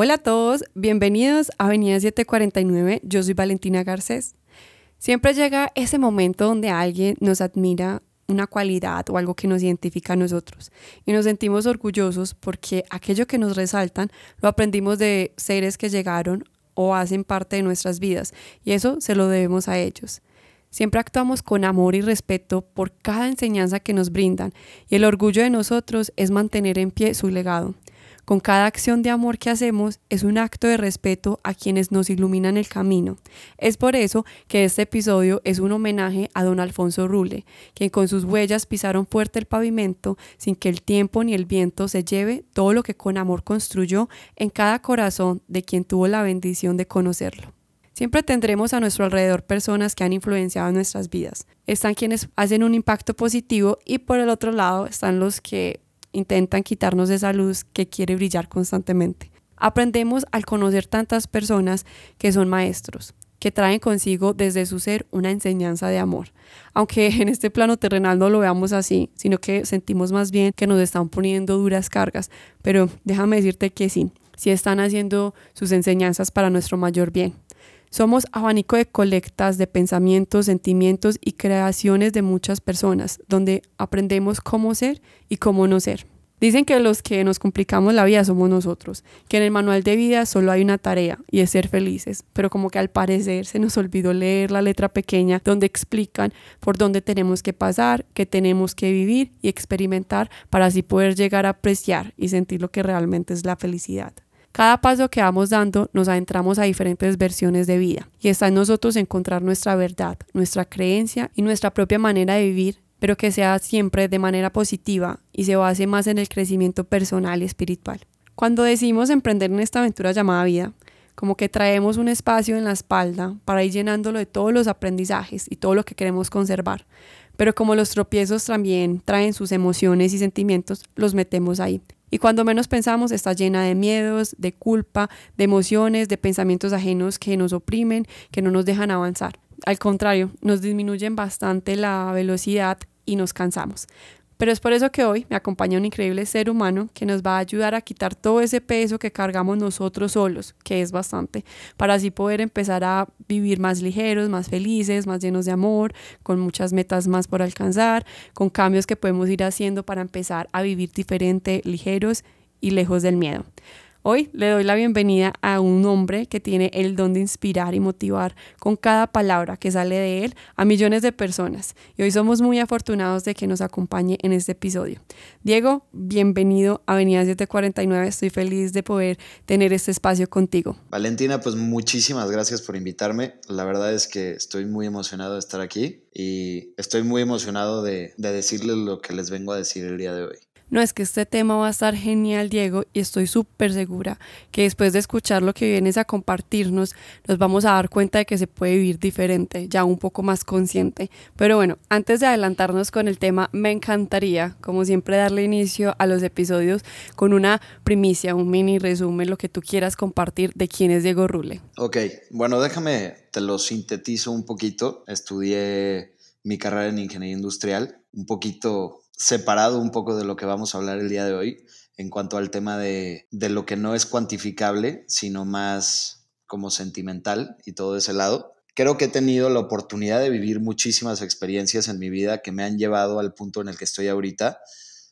Hola a todos, bienvenidos a Avenida 749, yo soy Valentina Garcés. Siempre llega ese momento donde alguien nos admira una cualidad o algo que nos identifica a nosotros y nos sentimos orgullosos porque aquello que nos resaltan lo aprendimos de seres que llegaron o hacen parte de nuestras vidas y eso se lo debemos a ellos. Siempre actuamos con amor y respeto por cada enseñanza que nos brindan y el orgullo de nosotros es mantener en pie su legado. Con cada acción de amor que hacemos es un acto de respeto a quienes nos iluminan el camino. Es por eso que este episodio es un homenaje a don Alfonso Rule, quien con sus huellas pisaron fuerte el pavimento sin que el tiempo ni el viento se lleve todo lo que con amor construyó en cada corazón de quien tuvo la bendición de conocerlo. Siempre tendremos a nuestro alrededor personas que han influenciado nuestras vidas. Están quienes hacen un impacto positivo y por el otro lado están los que intentan quitarnos esa luz que quiere brillar constantemente. Aprendemos al conocer tantas personas que son maestros, que traen consigo desde su ser una enseñanza de amor. Aunque en este plano terrenal no lo veamos así, sino que sentimos más bien que nos están poniendo duras cargas. Pero déjame decirte que sí, sí están haciendo sus enseñanzas para nuestro mayor bien. Somos abanico de colectas de pensamientos, sentimientos y creaciones de muchas personas, donde aprendemos cómo ser y cómo no ser. Dicen que los que nos complicamos la vida somos nosotros, que en el manual de vida solo hay una tarea y es ser felices, pero como que al parecer se nos olvidó leer la letra pequeña donde explican por dónde tenemos que pasar, qué tenemos que vivir y experimentar para así poder llegar a apreciar y sentir lo que realmente es la felicidad. Cada paso que vamos dando nos adentramos a diferentes versiones de vida y está en nosotros encontrar nuestra verdad, nuestra creencia y nuestra propia manera de vivir, pero que sea siempre de manera positiva y se base más en el crecimiento personal y espiritual. Cuando decidimos emprender en esta aventura llamada vida, como que traemos un espacio en la espalda para ir llenándolo de todos los aprendizajes y todo lo que queremos conservar. Pero como los tropiezos también traen sus emociones y sentimientos, los metemos ahí y cuando menos pensamos está llena de miedos, de culpa, de emociones, de pensamientos ajenos que nos oprimen, que no nos dejan avanzar. Al contrario, nos disminuyen bastante la velocidad y nos cansamos. Pero es por eso que hoy me acompaña un increíble ser humano que nos va a ayudar a quitar todo ese peso que cargamos nosotros solos, que es bastante, para así poder empezar a vivir más ligeros, más felices, más llenos de amor, con muchas metas más por alcanzar, con cambios que podemos ir haciendo para empezar a vivir diferente, ligeros y lejos del miedo. Hoy le doy la bienvenida a un hombre que tiene el don de inspirar y motivar con cada palabra que sale de él a millones de personas. Y hoy somos muy afortunados de que nos acompañe en este episodio. Diego, bienvenido a Avenida 749. Estoy feliz de poder tener este espacio contigo. Valentina, pues muchísimas gracias por invitarme. La verdad es que estoy muy emocionado de estar aquí y estoy muy emocionado de, de decirles lo que les vengo a decir el día de hoy. No es que este tema va a estar genial, Diego, y estoy súper segura que después de escuchar lo que vienes a compartirnos, nos vamos a dar cuenta de que se puede vivir diferente, ya un poco más consciente. Pero bueno, antes de adelantarnos con el tema, me encantaría, como siempre, darle inicio a los episodios con una primicia, un mini resumen, lo que tú quieras compartir de quién es Diego Rule. Ok, bueno, déjame, te lo sintetizo un poquito. Estudié mi carrera en ingeniería industrial, un poquito separado un poco de lo que vamos a hablar el día de hoy en cuanto al tema de, lo que no es cuantificable, sino más como sentimental y todo ese lado. Creo que he tenido la oportunidad de vivir muchísimas experiencias en mi vida que me han llevado al punto en el que estoy ahorita.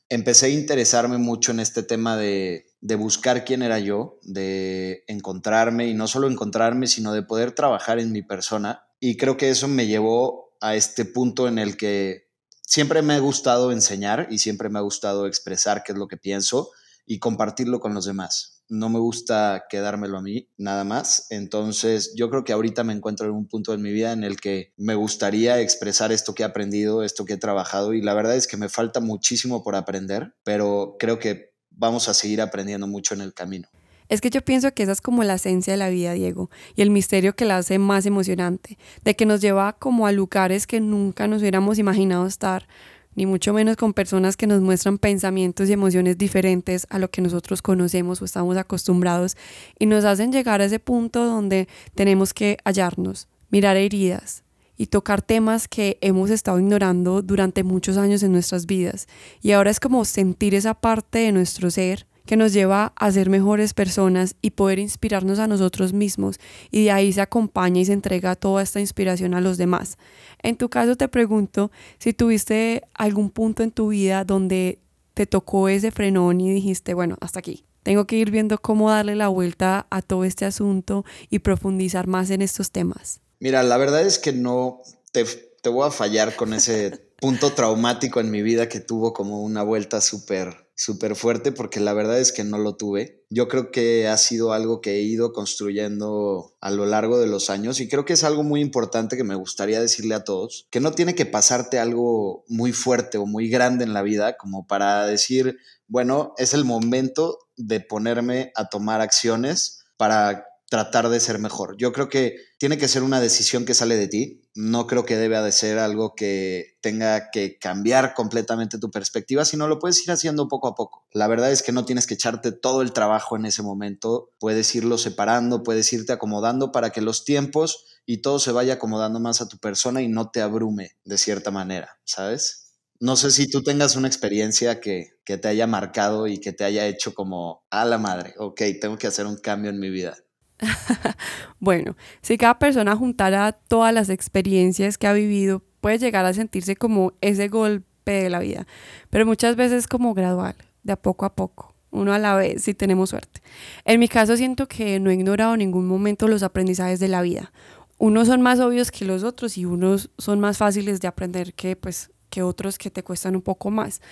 Empecé a interesarme mucho en este tema de, de buscar quién era yo, de encontrarme y no solo encontrarme, sino de poder trabajar en mi persona. Y creo que eso me llevó a este punto en el que siempre me ha gustado enseñar y siempre me ha gustado expresar qué es lo que pienso y compartirlo con los demás. No me gusta quedármelo a mí nada más. Entonces yo creo que ahorita me encuentro en un punto en mi vida en el que me gustaría expresar esto que he aprendido, esto que he trabajado y la verdad es que me falta muchísimo por aprender, pero creo que vamos a seguir aprendiendo mucho en el camino. Es que yo pienso que esa es como la esencia de la vida, Diego, y el misterio que la hace más emocionante, de que nos lleva como a lugares que nunca nos hubiéramos imaginado estar, ni mucho menos con personas que nos muestran pensamientos y emociones diferentes a lo que nosotros conocemos o estamos acostumbrados, y nos hacen llegar a ese punto donde tenemos que hallarnos, mirar heridas, y tocar temas que hemos estado ignorando durante muchos años en nuestras vidas. Y ahora es como sentir esa parte de nuestro ser que nos lleva a ser mejores personas y poder inspirarnos a nosotros mismos y de ahí se acompaña y se entrega toda esta inspiración a los demás. En tu caso te pregunto si tuviste algún punto en tu vida donde te tocó ese frenón y dijiste, bueno, hasta aquí. Tengo que ir viendo cómo darle la vuelta a todo este asunto y profundizar más en estos temas. Mira, la verdad es que no te, te voy a fallar con ese punto traumático en mi vida que tuvo como una vuelta súper súper fuerte porque la verdad es que no lo tuve. Yo creo que ha sido algo que he ido construyendo a lo largo de los años y creo que es algo muy importante que me gustaría decirle a todos, que no tiene que pasarte algo muy fuerte o muy grande en la vida como para decir, bueno, es el momento de ponerme a tomar acciones para tratar de ser mejor. Yo creo que tiene que ser una decisión que sale de ti. No creo que deba de ser algo que tenga que cambiar completamente tu perspectiva, sino lo puedes ir haciendo poco a poco. La verdad es que no tienes que echarte todo el trabajo en ese momento. Puedes irlo separando, puedes irte acomodando para que los tiempos y todo se vaya acomodando más a tu persona y no te abrume de cierta manera, ¿sabes? No sé si tú tengas una experiencia que, que te haya marcado y que te haya hecho como, a la madre, ok, tengo que hacer un cambio en mi vida. bueno, si cada persona juntara todas las experiencias que ha vivido, puede llegar a sentirse como ese golpe de la vida, pero muchas veces como gradual, de poco a poco, uno a la vez, si tenemos suerte. En mi caso siento que no he ignorado en ningún momento los aprendizajes de la vida. Unos son más obvios que los otros y unos son más fáciles de aprender que pues que otros que te cuestan un poco más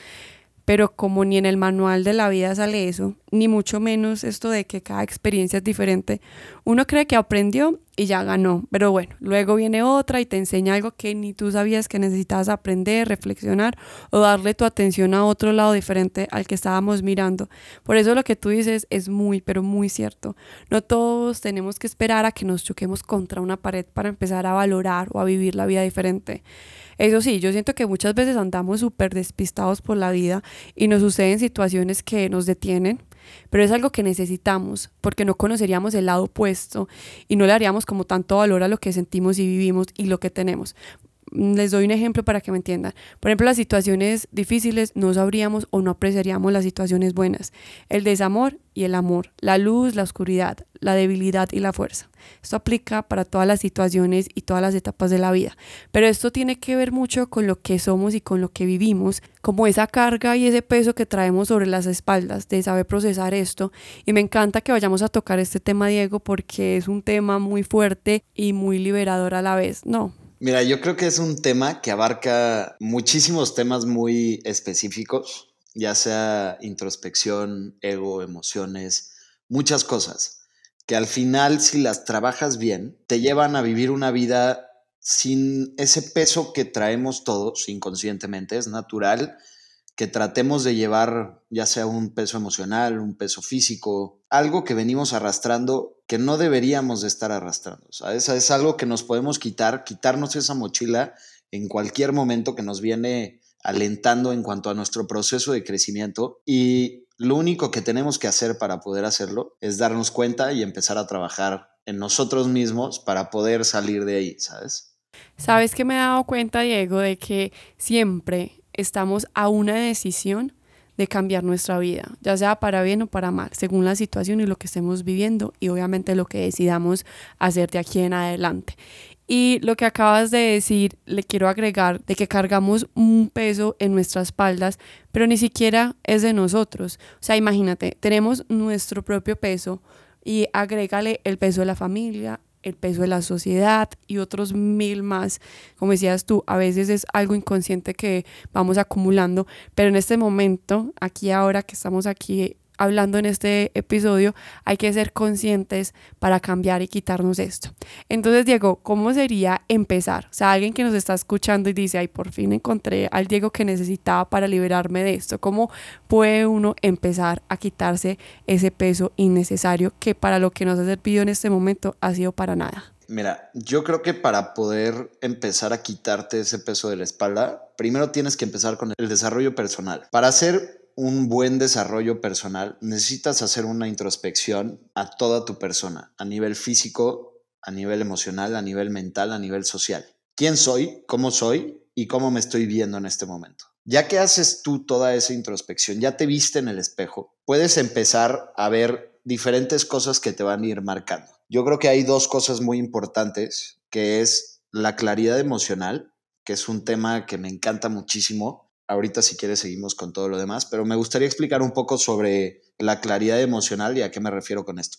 pero como ni en el manual de la vida sale eso, ni mucho menos esto de que cada experiencia es diferente, uno cree que aprendió y ya ganó, pero bueno, luego viene otra y te enseña algo que ni tú sabías que necesitabas aprender, reflexionar o darle tu atención a otro lado diferente al que estábamos mirando. Por eso lo que tú dices es muy, pero muy cierto. No todos tenemos que esperar a que nos choquemos contra una pared para empezar a valorar o a vivir la vida diferente. Eso sí, yo siento que muchas veces andamos súper despistados por la vida y nos suceden situaciones que nos detienen, pero es algo que necesitamos porque no conoceríamos el lado opuesto y no le haríamos como tanto valor a lo que sentimos y vivimos y lo que tenemos. Les doy un ejemplo para que me entiendan. Por ejemplo, las situaciones difíciles no sabríamos o no apreciaríamos las situaciones buenas. El desamor y el amor, la luz, la oscuridad, la debilidad y la fuerza. Esto aplica para todas las situaciones y todas las etapas de la vida. Pero esto tiene que ver mucho con lo que somos y con lo que vivimos, como esa carga y ese peso que traemos sobre las espaldas de saber procesar esto. Y me encanta que vayamos a tocar este tema, Diego, porque es un tema muy fuerte y muy liberador a la vez. No, Mira, yo creo que es un tema que abarca muchísimos temas muy específicos, ya sea introspección, ego, emociones, muchas cosas, que al final si las trabajas bien, te llevan a vivir una vida sin ese peso que traemos todos inconscientemente, es natural que tratemos de llevar ya sea un peso emocional, un peso físico, algo que venimos arrastrando que no deberíamos de estar arrastrando. ¿sabes? Es algo que nos podemos quitar, quitarnos esa mochila en cualquier momento que nos viene alentando en cuanto a nuestro proceso de crecimiento y lo único que tenemos que hacer para poder hacerlo es darnos cuenta y empezar a trabajar en nosotros mismos para poder salir de ahí, ¿sabes? Sabes que me he dado cuenta, Diego, de que siempre estamos a una decisión de cambiar nuestra vida, ya sea para bien o para mal, según la situación y lo que estemos viviendo y obviamente lo que decidamos hacer de aquí en adelante. Y lo que acabas de decir, le quiero agregar de que cargamos un peso en nuestras espaldas, pero ni siquiera es de nosotros. O sea, imagínate, tenemos nuestro propio peso y agrégale el peso de la familia, el peso de la sociedad y otros mil más. Como decías tú, a veces es algo inconsciente que vamos acumulando, pero en este momento, aquí ahora que estamos aquí hablando en este episodio, hay que ser conscientes para cambiar y quitarnos esto. Entonces, Diego, ¿cómo sería empezar? O sea, alguien que nos está escuchando y dice, ay, por fin encontré al Diego que necesitaba para liberarme de esto. ¿Cómo puede uno empezar a quitarse ese peso innecesario que para lo que nos ha servido en este momento ha sido para nada? Mira, yo creo que para poder empezar a quitarte ese peso de la espalda, primero tienes que empezar con el desarrollo personal. Para hacer un buen desarrollo personal, necesitas hacer una introspección a toda tu persona, a nivel físico, a nivel emocional, a nivel mental, a nivel social. ¿Quién soy? ¿Cómo soy? ¿Y cómo me estoy viendo en este momento? Ya que haces tú toda esa introspección, ya te viste en el espejo, puedes empezar a ver diferentes cosas que te van a ir marcando. Yo creo que hay dos cosas muy importantes, que es la claridad emocional, que es un tema que me encanta muchísimo. Ahorita si quieres seguimos con todo lo demás, pero me gustaría explicar un poco sobre la claridad emocional y a qué me refiero con esto.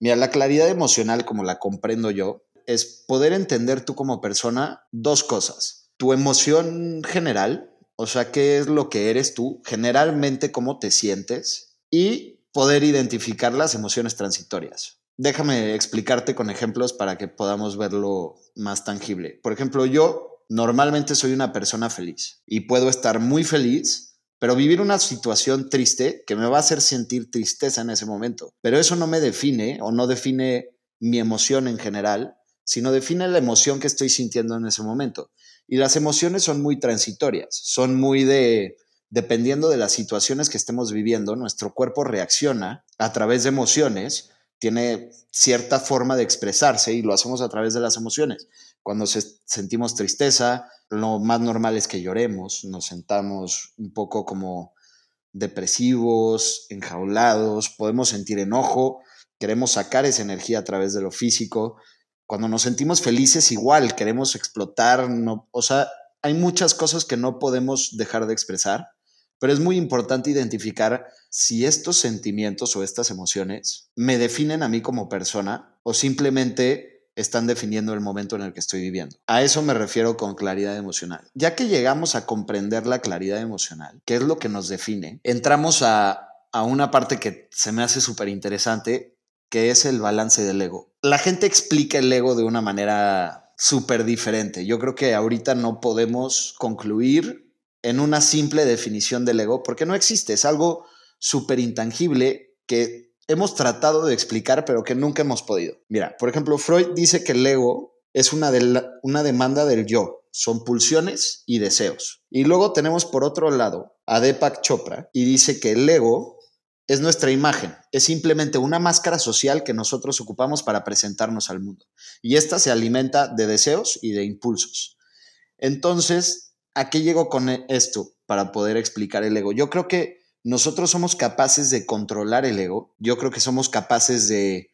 Mira, la claridad emocional, como la comprendo yo, es poder entender tú como persona dos cosas. Tu emoción general, o sea, qué es lo que eres tú, generalmente cómo te sientes y poder identificar las emociones transitorias. Déjame explicarte con ejemplos para que podamos verlo más tangible. Por ejemplo, yo normalmente soy una persona feliz y puedo estar muy feliz, pero vivir una situación triste que me va a hacer sentir tristeza en ese momento. Pero eso no me define o no define mi emoción en general, sino define la emoción que estoy sintiendo en ese momento. Y las emociones son muy transitorias, son muy de, dependiendo de las situaciones que estemos viviendo, nuestro cuerpo reacciona a través de emociones, tiene cierta forma de expresarse y lo hacemos a través de las emociones. Cuando sentimos tristeza, lo más normal es que lloremos, nos sentamos un poco como depresivos, enjaulados, podemos sentir enojo, queremos sacar esa energía a través de lo físico, cuando nos sentimos felices igual, queremos explotar, o sea, hay muchas cosas que no podemos dejar de expresar, pero es muy importante identificar si estos sentimientos o estas emociones me definen a mí como persona o simplemente están definiendo el momento en el que estoy viviendo. A eso me refiero con claridad emocional. Ya que llegamos a comprender la claridad emocional, qué es lo que nos define, entramos a, a una parte que se me hace súper interesante que es el balance del ego. La gente explica el ego de una manera súper diferente. Yo creo que ahorita no podemos concluir en una simple definición del ego porque no existe. Es algo súper intangible que hemos tratado de explicar pero que nunca hemos podido. Mira, por ejemplo, Freud dice que el ego es una, una demanda del yo. Son pulsiones y deseos. Y luego tenemos por otro lado a Deepak Chopra y dice que el ego es nuestra imagen, es simplemente una máscara social que nosotros ocupamos para presentarnos al mundo. Y esta se alimenta de deseos y de impulsos. Entonces, ¿a qué llego con e-, esto para poder explicar el ego? Yo creo que nosotros somos capaces de controlar el ego, yo creo que somos capaces de,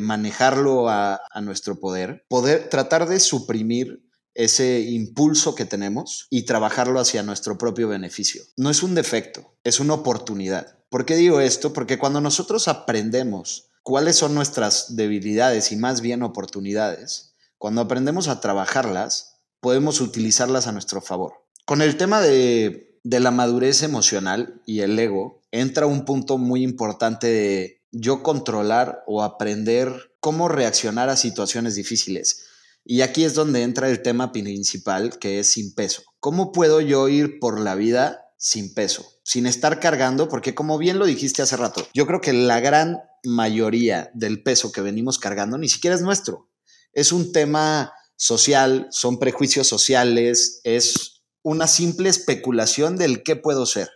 manejarlo a, a nuestro poder, poder tratar de suprimir ese impulso que tenemos y trabajarlo hacia nuestro propio beneficio. No es un defecto, es una oportunidad. ¿Por qué digo esto? Porque cuando nosotros aprendemos cuáles son nuestras debilidades y más bien oportunidades, cuando aprendemos a trabajarlas, podemos utilizarlas a nuestro favor. Con el tema de, de la madurez emocional y el ego, entra un punto muy importante de yo controlar o aprender cómo reaccionar a situaciones difíciles. Y aquí es donde entra el tema principal, que es sin peso. ¿Cómo puedo yo ir por la vida sin peso, sin estar cargando, porque como bien lo dijiste hace rato, yo creo que la gran mayoría del peso que venimos cargando ni siquiera es nuestro. Es un tema social, son prejuicios sociales, es una simple especulación del qué puedo ser,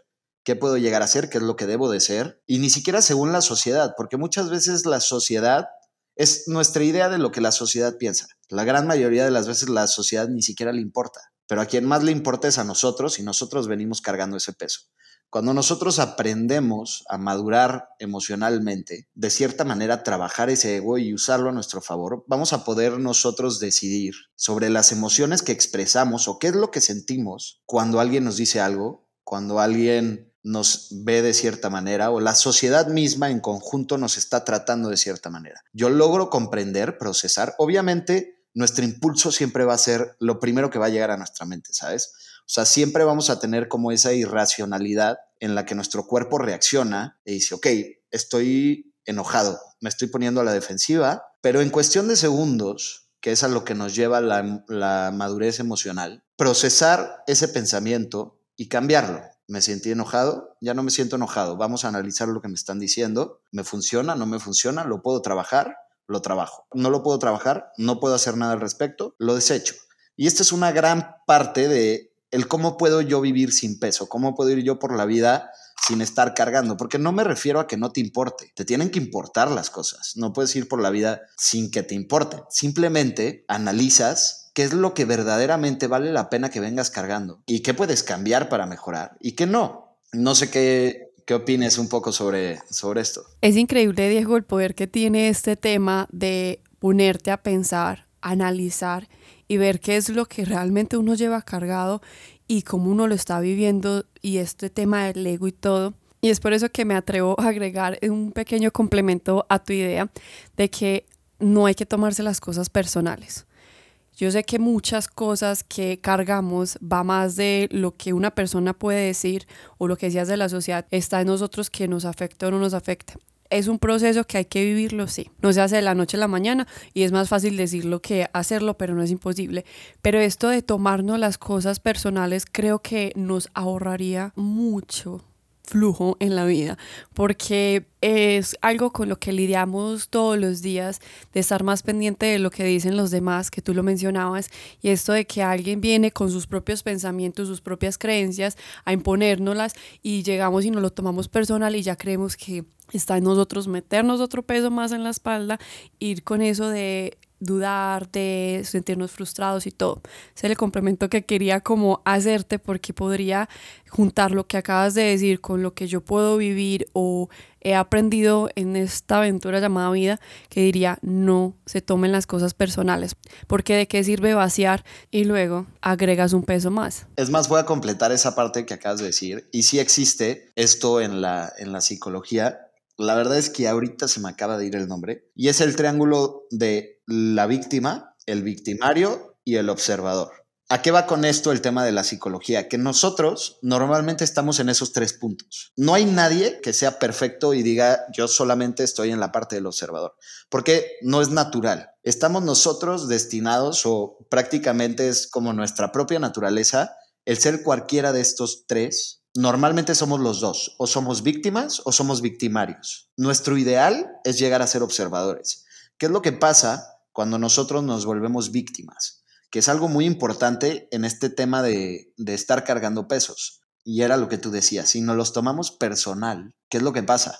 qué puedo llegar a ser, qué es lo que debo de ser, y ni siquiera según la sociedad, porque muchas veces la sociedad es nuestra idea de lo que la sociedad piensa. La gran mayoría de las veces la sociedad ni siquiera le importa pero a quien más le importa es a nosotros y nosotros venimos cargando ese peso. Cuando nosotros aprendemos a madurar emocionalmente, de cierta manera trabajar ese ego y usarlo a nuestro favor, vamos a poder nosotros decidir sobre las emociones que expresamos o qué es lo que sentimos cuando alguien nos dice algo, cuando alguien nos ve de cierta manera o la sociedad misma en conjunto nos está tratando de cierta manera. Yo logro comprender, procesar, obviamente nuestro impulso siempre va a ser lo primero que va a llegar a nuestra mente, ¿sabes? O sea, siempre vamos a tener como esa irracionalidad en la que nuestro cuerpo reacciona y dice, ok, estoy enojado, me estoy poniendo a la defensiva, pero en cuestión de segundos, que es a lo que nos lleva la, la madurez emocional, procesar ese pensamiento y cambiarlo. Me sentí enojado, ya no me siento enojado. Vamos a analizar lo que me están diciendo. ¿Me funciona? ¿No me funciona? ¿Lo puedo trabajar? lo trabajo. No lo puedo trabajar, no puedo hacer nada al respecto, lo desecho. Y esta es una gran parte de el cómo puedo yo vivir sin peso, cómo puedo ir yo por la vida sin estar cargando, porque no me refiero a que no te importe, te tienen que importar las cosas, no puedes ir por la vida sin que te importe, simplemente analizas qué es lo que verdaderamente vale la pena que vengas cargando y qué puedes cambiar para mejorar y qué no. No sé qué, qué opines un poco sobre, sobre esto. Es increíble, Diego, el poder que tiene este tema de ponerte a pensar, analizar y ver qué es lo que realmente uno lleva cargado y cómo uno lo está viviendo y este tema del ego y todo. Y es por eso que me atrevo a agregar un pequeño complemento a tu idea de que no hay que tomarse las cosas personales. Yo sé que muchas cosas que cargamos va más de lo que una persona puede decir o lo que decías de la sociedad, está en nosotros que nos afecta o no nos afecta. Es un proceso que hay que vivirlo, sí. No se hace de la noche a la mañana y es más fácil decirlo que hacerlo, pero no es imposible. Pero esto de tomarnos las cosas personales creo que nos ahorraría mucho flujo en la vida, porque es algo con lo que lidiamos todos los días, de estar más pendiente de lo que dicen los demás, que tú lo mencionabas, y esto de que alguien viene con sus propios pensamientos, sus propias creencias, a imponérnoslas y llegamos y nos lo tomamos personal y ya creemos que está en nosotros meternos otro peso más en la espalda, ir con eso de dudar, de sentirnos frustrados y todo. Ese es el complemento que quería como hacerte porque podría juntar lo que acabas de decir con lo que yo puedo vivir o he aprendido en esta aventura llamada vida, que diría no se tomen las cosas personales, porque de qué sirve vaciar y luego agregas un peso más. Es más, voy a completar esa parte que acabas de decir, y si existe esto en la, en la psicología, la verdad es que ahorita se me acaba de ir el nombre. Y es el triángulo de la víctima, el victimario y el observador. ¿A qué va con esto el tema de la psicología? Que nosotros normalmente estamos en esos tres puntos. No hay nadie que sea perfecto y diga yo solamente estoy en la parte del observador, porque no es natural. Estamos nosotros destinados o prácticamente es como nuestra propia naturaleza el ser cualquiera de estos tres Normalmente somos los dos, o somos víctimas o somos victimarios. Nuestro ideal es llegar a ser observadores. ¿Qué es lo que pasa cuando nosotros nos volvemos víctimas? Que es algo muy importante en este tema de, estar cargando pesos. Y era lo que tú decías, si nos los tomamos personal, ¿qué es lo que pasa?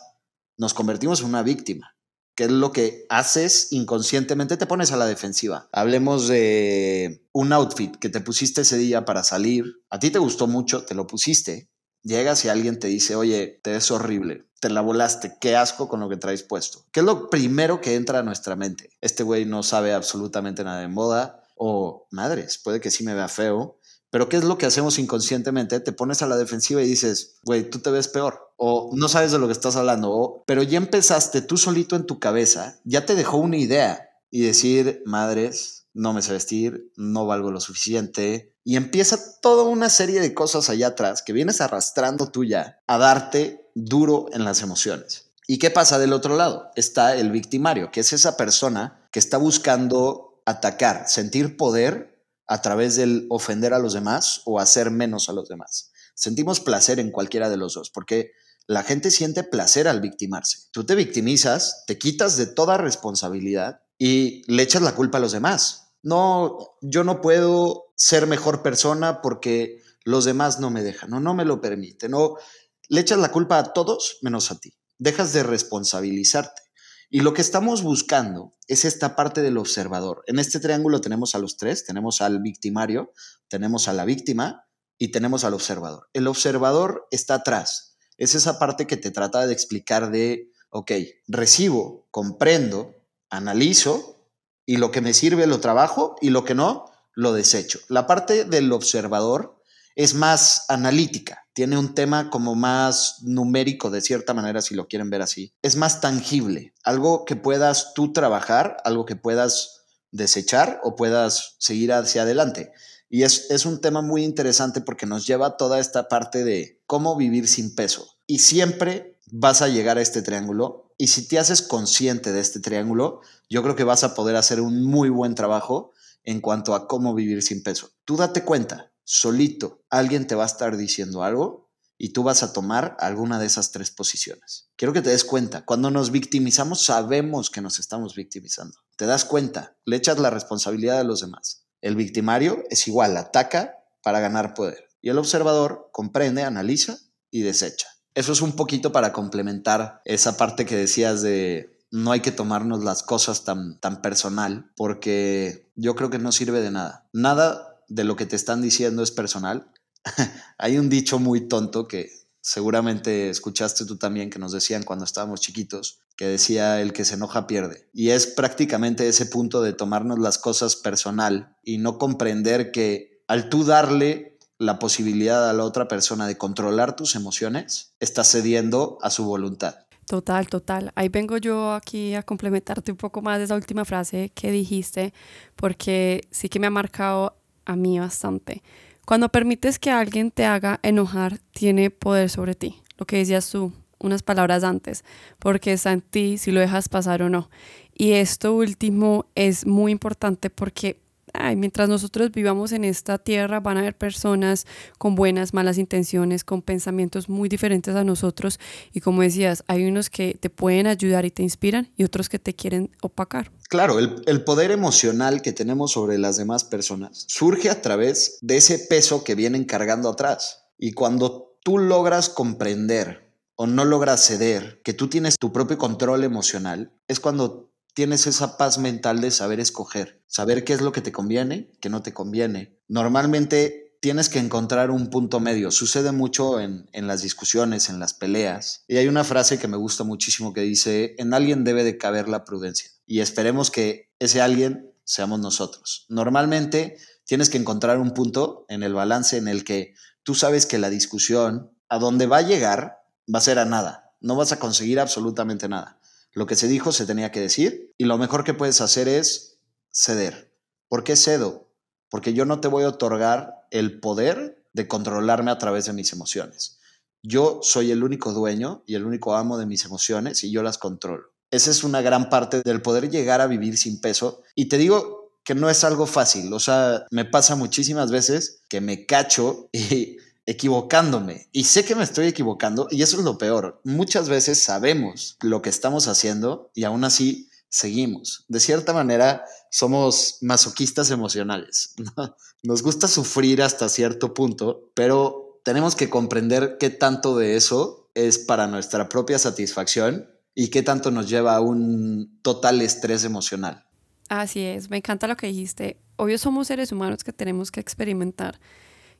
Nos convertimos en una víctima. ¿Qué es lo que haces inconscientemente? Te pones a la defensiva. Hablemos de un outfit que te pusiste ese día para salir. A ti te gustó mucho, te lo pusiste Llegas y alguien te dice, oye, te ves horrible, te la volaste, qué asco con lo que traes puesto. ¿Qué es lo primero que entra a nuestra mente? Este güey no sabe absolutamente nada de moda o madres, puede que sí me vea feo, pero ¿qué es lo que hacemos inconscientemente? Te pones a la defensiva y dices, güey, tú te ves peor o no sabes de lo que estás hablando, pero ya empezaste tú solito en tu cabeza, ya te dejó una idea y decir, madres, no me sé vestir, no valgo lo suficiente, y empieza toda una serie de cosas allá atrás que vienes arrastrando tú ya a darte duro en las emociones. ¿Y qué pasa del otro lado? Está el victimario, que es esa persona que está buscando atacar, sentir poder a través del ofender a los demás o hacer menos a los demás. Sentimos placer en cualquiera de los dos, porque la gente siente placer al victimarse. Tú te victimizas, te quitas de toda responsabilidad y le echas la culpa a los demás no, yo no puedo ser mejor persona porque los demás no me dejan, no, no me lo permiten, no, le echas la culpa a todos menos a ti, dejas de responsabilizarte. Y lo que estamos buscando es esta parte del observador. En este triángulo tenemos a los tres, tenemos al victimario, tenemos a la víctima y tenemos al observador. El observador está atrás, es esa parte que te trata de explicar de, ok, recibo, comprendo, analizo y lo que me sirve lo trabajo y lo que no lo desecho. La parte del observador es más analítica, tiene un tema como más numérico de cierta manera, si lo quieren ver así. Es más tangible, algo que puedas tú trabajar, algo que puedas desechar o puedas seguir hacia adelante. Y es, es un tema muy interesante porque nos lleva a toda esta parte de cómo vivir sin peso. Y siempre vas a llegar a este triángulo y si te haces consciente de este triángulo, yo creo que vas a poder hacer un muy buen trabajo en cuanto a cómo vivir sin peso. Tú date cuenta, solito, alguien te va a estar diciendo algo y tú vas a tomar alguna de esas tres posiciones. Quiero que te des cuenta, cuando nos victimizamos sabemos que nos estamos victimizando. Te das cuenta, le echas la responsabilidad a los demás. El victimario es igual, ataca para ganar poder. Y el observador comprende, analiza y desecha. Eso es un poquito para complementar esa parte que decías de, no hay que tomarnos las cosas tan, tan personal porque yo creo que no sirve de nada. Nada de lo que te están diciendo es personal. hay un dicho muy tonto que seguramente escuchaste tú también que nos decían cuando estábamos chiquitos, que decía el que se enoja pierde. Y es prácticamente ese punto de tomarnos las cosas personal y no comprender que al tú darle la posibilidad a la otra persona de controlar tus emociones, estás cediendo a su voluntad. Total, total. Ahí vengo yo aquí a complementarte un poco más de esa última frase que dijiste, porque sí que me ha marcado a mí bastante. Cuando permites que alguien te haga enojar, tiene poder sobre ti. Lo que decías tú, unas palabras antes, porque está en ti si lo dejas pasar o no. Y esto último es muy importante porque mientras nosotros vivamos en esta tierra van a haber personas con buenas, malas intenciones, con pensamientos muy diferentes a nosotros y como decías, hay unos que te pueden ayudar y te inspiran y otros que te quieren opacar. Claro, el, el poder emocional que tenemos sobre las demás personas surge a través de ese peso que vienen cargando atrás. Y cuando tú logras comprender o no logras ceder, que tú tienes tu propio control emocional, es cuando tienes esa paz mental de saber escoger, saber qué es lo que te conviene, qué no te conviene. Normalmente tienes que encontrar un punto medio. Sucede mucho en, en, las discusiones, en las peleas. Y hay una frase que me gusta muchísimo que dice, en alguien debe de caber la prudencia. Y esperemos que ese alguien seamos nosotros. Normalmente tienes que encontrar un punto en el balance en el que tú sabes que la discusión, a donde va a llegar, va a ser a nada. No vas a conseguir absolutamente nada. Lo que se dijo se tenía que decir y lo mejor que puedes hacer es ceder. ¿Por qué cedo? Porque yo no te voy a otorgar el poder de controlarme a través de mis emociones. Yo soy el único dueño y el único amo de mis emociones y yo las controlo. Esa es una gran parte del poder llegar a vivir sin peso. Y te digo que no es algo fácil. O sea, me pasa muchísimas veces que me cacho y equivocándome y sé que me estoy equivocando y eso es lo peor. Muchas veces sabemos lo que estamos haciendo y aún así seguimos. De cierta manera, somos masoquistas emocionales. Nos gusta sufrir hasta cierto punto, pero tenemos que comprender qué tanto de eso es para nuestra propia satisfacción y qué tanto nos lleva a un total estrés emocional. Así es, me encanta lo que dijiste. Obvio somos seres humanos que tenemos que experimentar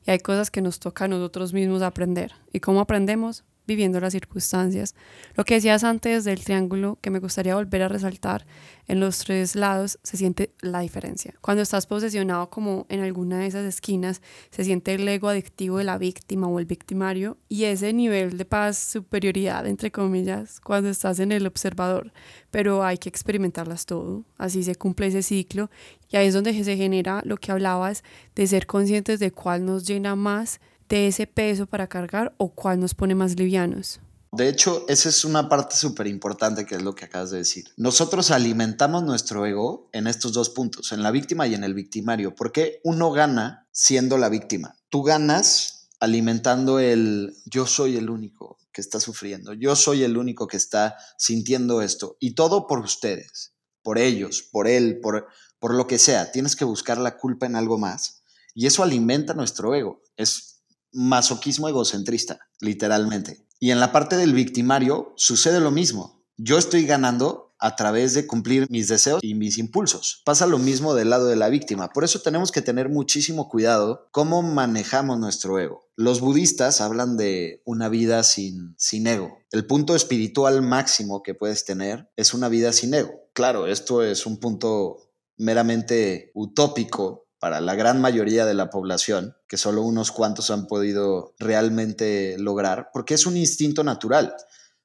y hay cosas que nos toca a nosotros mismos aprender. ¿Y cómo aprendemos? Viviendo las circunstancias. Lo que decías antes del triángulo, que me gustaría volver a resaltar, en los tres lados se siente la diferencia. Cuando estás posesionado como en alguna de esas esquinas, se siente el ego adictivo de la víctima o el victimario y ese nivel de paz, superioridad, entre comillas, cuando estás en el observador. Pero hay que experimentarlas todo, así se cumple ese ciclo y ahí es donde se genera lo que hablabas de ser conscientes de cuál nos llena más de ese peso para cargar o cuál nos pone más livianos. De hecho, esa es una parte súper importante que es lo que acabas de decir. Nosotros alimentamos nuestro ego en estos dos puntos, en la víctima y en el victimario, porque uno gana siendo la víctima. Tú ganas alimentando el yo soy el único que está sufriendo, yo soy el único que está sintiendo esto, y todo por ustedes, por ellos, por él, por, por lo que sea. Tienes que buscar la culpa en algo más, y eso alimenta nuestro ego. Es masoquismo egocentrista, literalmente. Y en la parte del victimario sucede lo mismo. Yo estoy ganando a través de cumplir mis deseos y mis impulsos. Pasa lo mismo del lado de la víctima. Por eso tenemos que tener muchísimo cuidado cómo manejamos nuestro ego. Los budistas hablan de una vida sin, sin ego. El punto espiritual máximo que puedes tener es una vida sin ego. Claro, esto es un punto meramente utópico para la gran mayoría de la población, que solo unos cuantos han podido realmente lograr, porque es un instinto natural.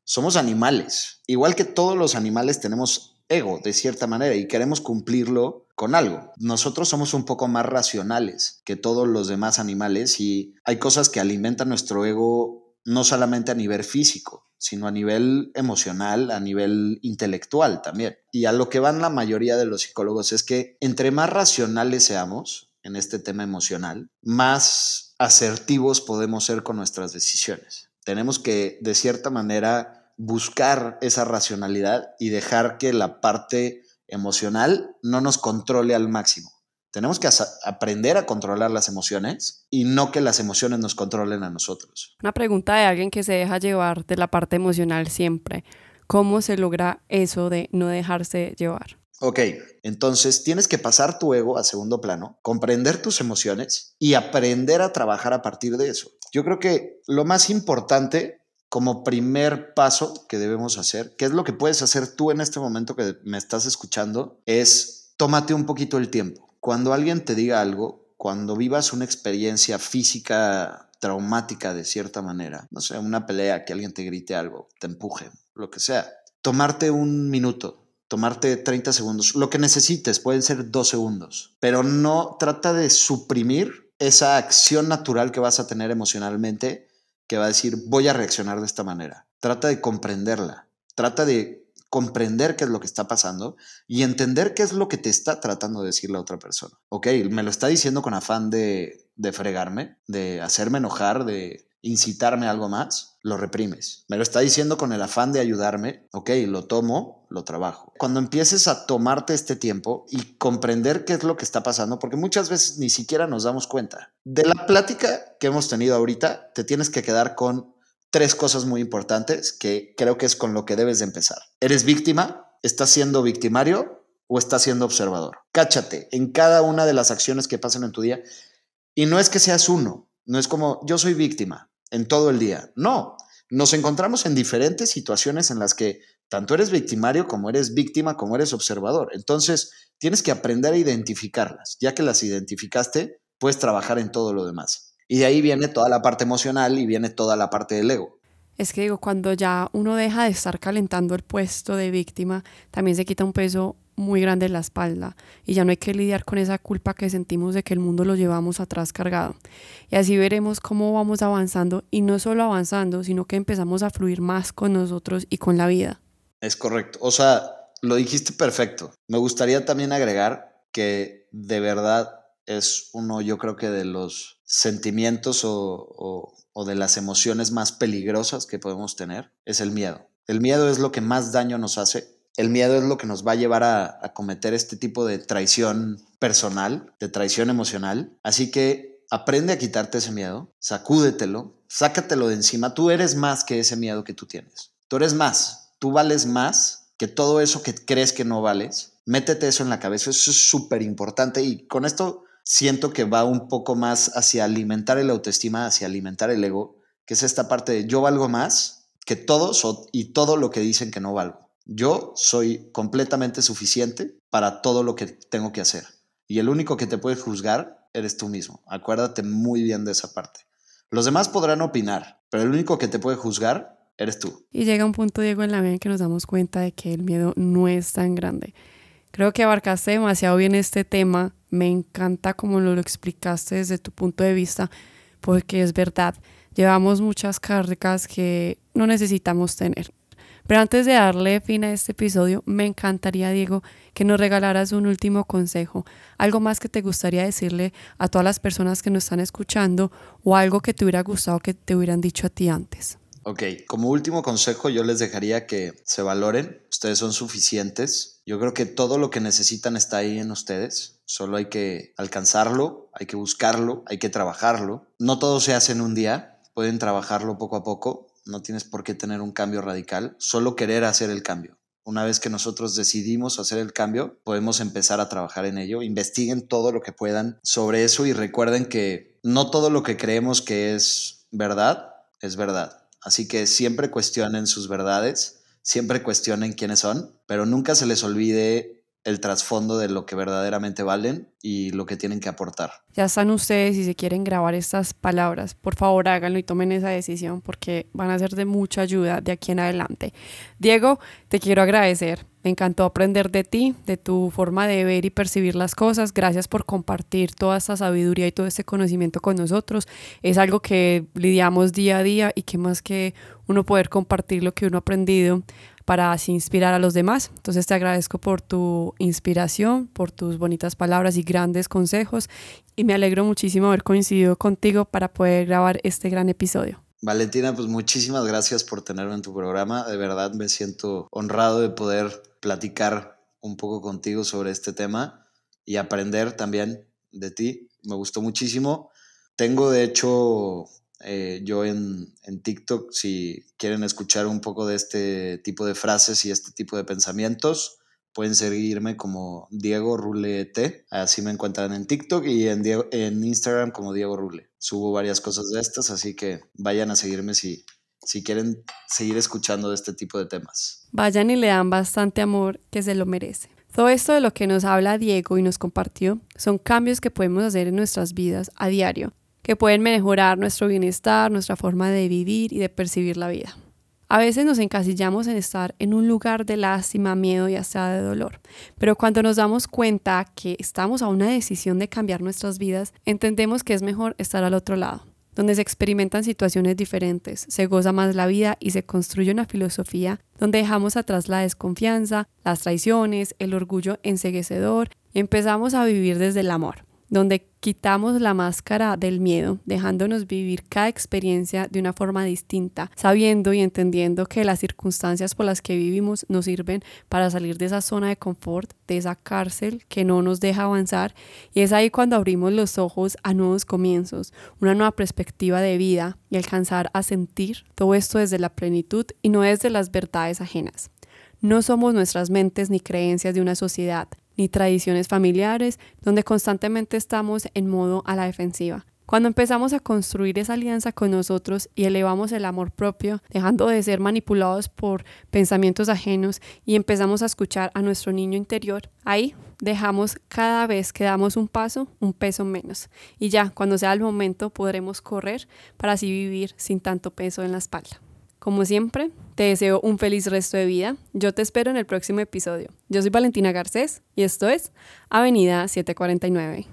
Somos animales. Igual que todos los animales tenemos ego, de cierta manera, y queremos cumplirlo con algo. Nosotros somos un poco más racionales que todos los demás animales y hay cosas que alimentan nuestro ego no solamente a nivel físico, sino a nivel emocional, a nivel intelectual también. Y a lo que van la mayoría de los psicólogos es que entre más racionales seamos en este tema emocional, más asertivos podemos ser con nuestras decisiones. Tenemos que, de cierta manera, buscar esa racionalidad y dejar que la parte emocional no nos controle al máximo. Tenemos que aprender a controlar las emociones y no que las emociones nos controlen a nosotros. Una pregunta de alguien que se deja llevar de la parte emocional siempre. ¿Cómo se logra eso de no dejarse llevar? Ok, entonces tienes que pasar tu ego a segundo plano, comprender tus emociones y aprender a trabajar a partir de eso. Yo creo que lo más importante como primer paso que debemos hacer, que es lo que puedes hacer tú en este momento que me estás escuchando, es tómate un poquito el tiempo. Cuando alguien te diga algo, cuando vivas una experiencia física traumática de cierta manera, no sé, una pelea, que alguien te grite algo, te empuje, lo que sea, tomarte un minuto, tomarte 30 segundos, lo que necesites, pueden ser dos segundos, pero no trata de suprimir esa acción natural que vas a tener emocionalmente que va a decir voy a reaccionar de esta manera. Trata de comprenderla, trata de comprender qué es lo que está pasando y entender qué es lo que te está tratando de decir la otra persona. Ok, me lo está diciendo con afán de, de fregarme, de hacerme enojar, de incitarme a algo más, lo reprimes. Me lo está diciendo con el afán de ayudarme, ok, lo tomo, lo trabajo. Cuando empieces a tomarte este tiempo y comprender qué es lo que está pasando, porque muchas veces ni siquiera nos damos cuenta. De la plática que hemos tenido ahorita, te tienes que quedar con tres cosas muy importantes que creo que es con lo que debes de empezar. ¿Eres víctima? ¿Estás siendo victimario? ¿O estás siendo observador? Cáchate en cada una de las acciones que pasan en tu día. Y no es que seas uno, no es como yo soy víctima, en todo el día. No, nos encontramos en diferentes situaciones en las que tanto eres victimario como eres víctima, como eres observador. Entonces, tienes que aprender a identificarlas. Ya que las identificaste, puedes trabajar en todo lo demás. Y de ahí viene toda la parte emocional y viene toda la parte del ego. Es que digo, cuando ya uno deja de estar calentando el puesto de víctima, también se quita un peso muy grande en la espalda y ya no hay que lidiar con esa culpa que sentimos de que el mundo lo llevamos atrás cargado. Y así veremos cómo vamos avanzando y no solo avanzando, sino que empezamos a fluir más con nosotros y con la vida. Es correcto. O sea, lo dijiste perfecto. Me gustaría también agregar que de verdad es uno, yo creo que de los sentimientos o, o de las emociones más peligrosas que podemos tener, es el miedo. El miedo es lo que más daño nos hace el miedo es lo que nos va a llevar a, cometer este tipo de traición personal, de traición emocional. Así que aprende a quitarte ese miedo, sacúdetelo, sácatelo de encima. Tú eres más que ese miedo que tú tienes. Tú eres más, tú vales más que todo eso que crees que no vales. Métete eso en la cabeza, eso es súper importante y con esto siento que va un poco más hacia alimentar el autoestima, hacia alimentar el ego, que es esta parte de yo valgo más que todos y todo lo que dicen que no valgo. Yo soy completamente suficiente para todo lo que tengo que hacer. Y el único que te puede juzgar eres tú mismo. Acuérdate muy bien de esa parte. Los demás podrán opinar, pero el único que te puede juzgar eres tú. Y llega un punto, Diego, en la vida en que nos damos cuenta de que el miedo no es tan grande. Creo que abarcaste demasiado bien este tema. Me encanta como lo explicaste desde tu punto de vista, porque es verdad. Llevamos muchas cargas que no necesitamos tener. Pero antes de darle fin a este episodio, me encantaría, Diego, que nos regalaras un último consejo, algo más que te gustaría decirle a todas las personas que nos están escuchando o algo que te hubiera gustado que te hubieran dicho a ti antes. Ok, como último consejo yo les dejaría que se valoren, ustedes son suficientes, yo creo que todo lo que necesitan está ahí en ustedes, solo hay que alcanzarlo, hay que buscarlo, hay que trabajarlo, no todo se hace en un día, pueden trabajarlo poco a poco, no tienes por qué tener un cambio radical, solo querer hacer el cambio. Una vez que nosotros decidimos hacer el cambio, podemos empezar a trabajar en ello. Investiguen todo lo que puedan sobre eso y recuerden que no todo lo que creemos que es verdad es verdad. Así que siempre cuestionen sus verdades, siempre cuestionen quiénes son, pero nunca se les olvide el trasfondo de lo que verdaderamente valen y lo que tienen que aportar. Ya están ustedes si se quieren grabar estas palabras, por favor háganlo y tomen esa decisión porque van a ser de mucha ayuda de aquí en adelante. Diego, te quiero agradecer. Me encantó aprender de ti, de tu forma de ver y percibir las cosas. Gracias por compartir toda esta sabiduría y todo este conocimiento con nosotros. Es algo que lidiamos día a día y que más que uno poder compartir lo que uno ha aprendido, para así inspirar a los demás. Entonces te agradezco por tu inspiración, por tus bonitas palabras y grandes consejos y me alegro muchísimo haber coincidido contigo para poder grabar este gran episodio. Valentina, pues muchísimas gracias por tenerme en tu programa. De verdad me siento honrado de poder platicar un poco contigo sobre este tema y aprender también de ti. Me gustó muchísimo. Tengo de hecho Eh, yo en, en, TikTok, si quieren escuchar un poco de este tipo de frases y este tipo de pensamientos, pueden seguirme como Diego Rule. Así me encuentran en TikTok y en, en Instagram como Diego Rule. Subo varias cosas de estas, así que vayan a seguirme si, si quieren seguir escuchando de este tipo de temas. Vayan y le dan bastante amor que se lo merece. Todo esto de lo que nos habla Diego y nos compartió son cambios que podemos hacer en nuestras vidas a diario, que pueden mejorar nuestro bienestar, nuestra forma de vivir y de percibir la vida. A veces nos encasillamos en estar en un lugar de lástima, miedo y hasta de dolor, pero cuando nos damos cuenta que estamos a una decisión de cambiar nuestras vidas, entendemos que es mejor estar al otro lado, donde se experimentan situaciones diferentes, se goza más la vida y se construye una filosofía donde dejamos atrás la desconfianza, las traiciones, el orgullo enseguecedor y empezamos a vivir desde el amor donde quitamos la máscara del miedo, dejándonos vivir cada experiencia de una forma distinta, sabiendo y entendiendo que las circunstancias por las que vivimos nos sirven para salir de esa zona de confort, de esa cárcel que no nos deja avanzar, y es ahí cuando abrimos los ojos a nuevos comienzos, una nueva perspectiva de vida y alcanzar a sentir todo esto desde la plenitud y no desde las verdades ajenas. No somos nuestras mentes ni creencias de una sociedad, ni tradiciones familiares, donde constantemente estamos en modo a la defensiva. Cuando empezamos a construir esa alianza con nosotros y elevamos el amor propio, dejando de ser manipulados por pensamientos ajenos y empezamos a escuchar a nuestro niño interior, ahí dejamos cada vez que damos un paso un peso menos. Y ya, cuando sea el momento, podremos correr para así vivir sin tanto peso en la espalda. Como siempre, te deseo un feliz resto de vida. Yo te espero en el próximo episodio. Yo soy Valentina Garcés y esto es Avenida 749.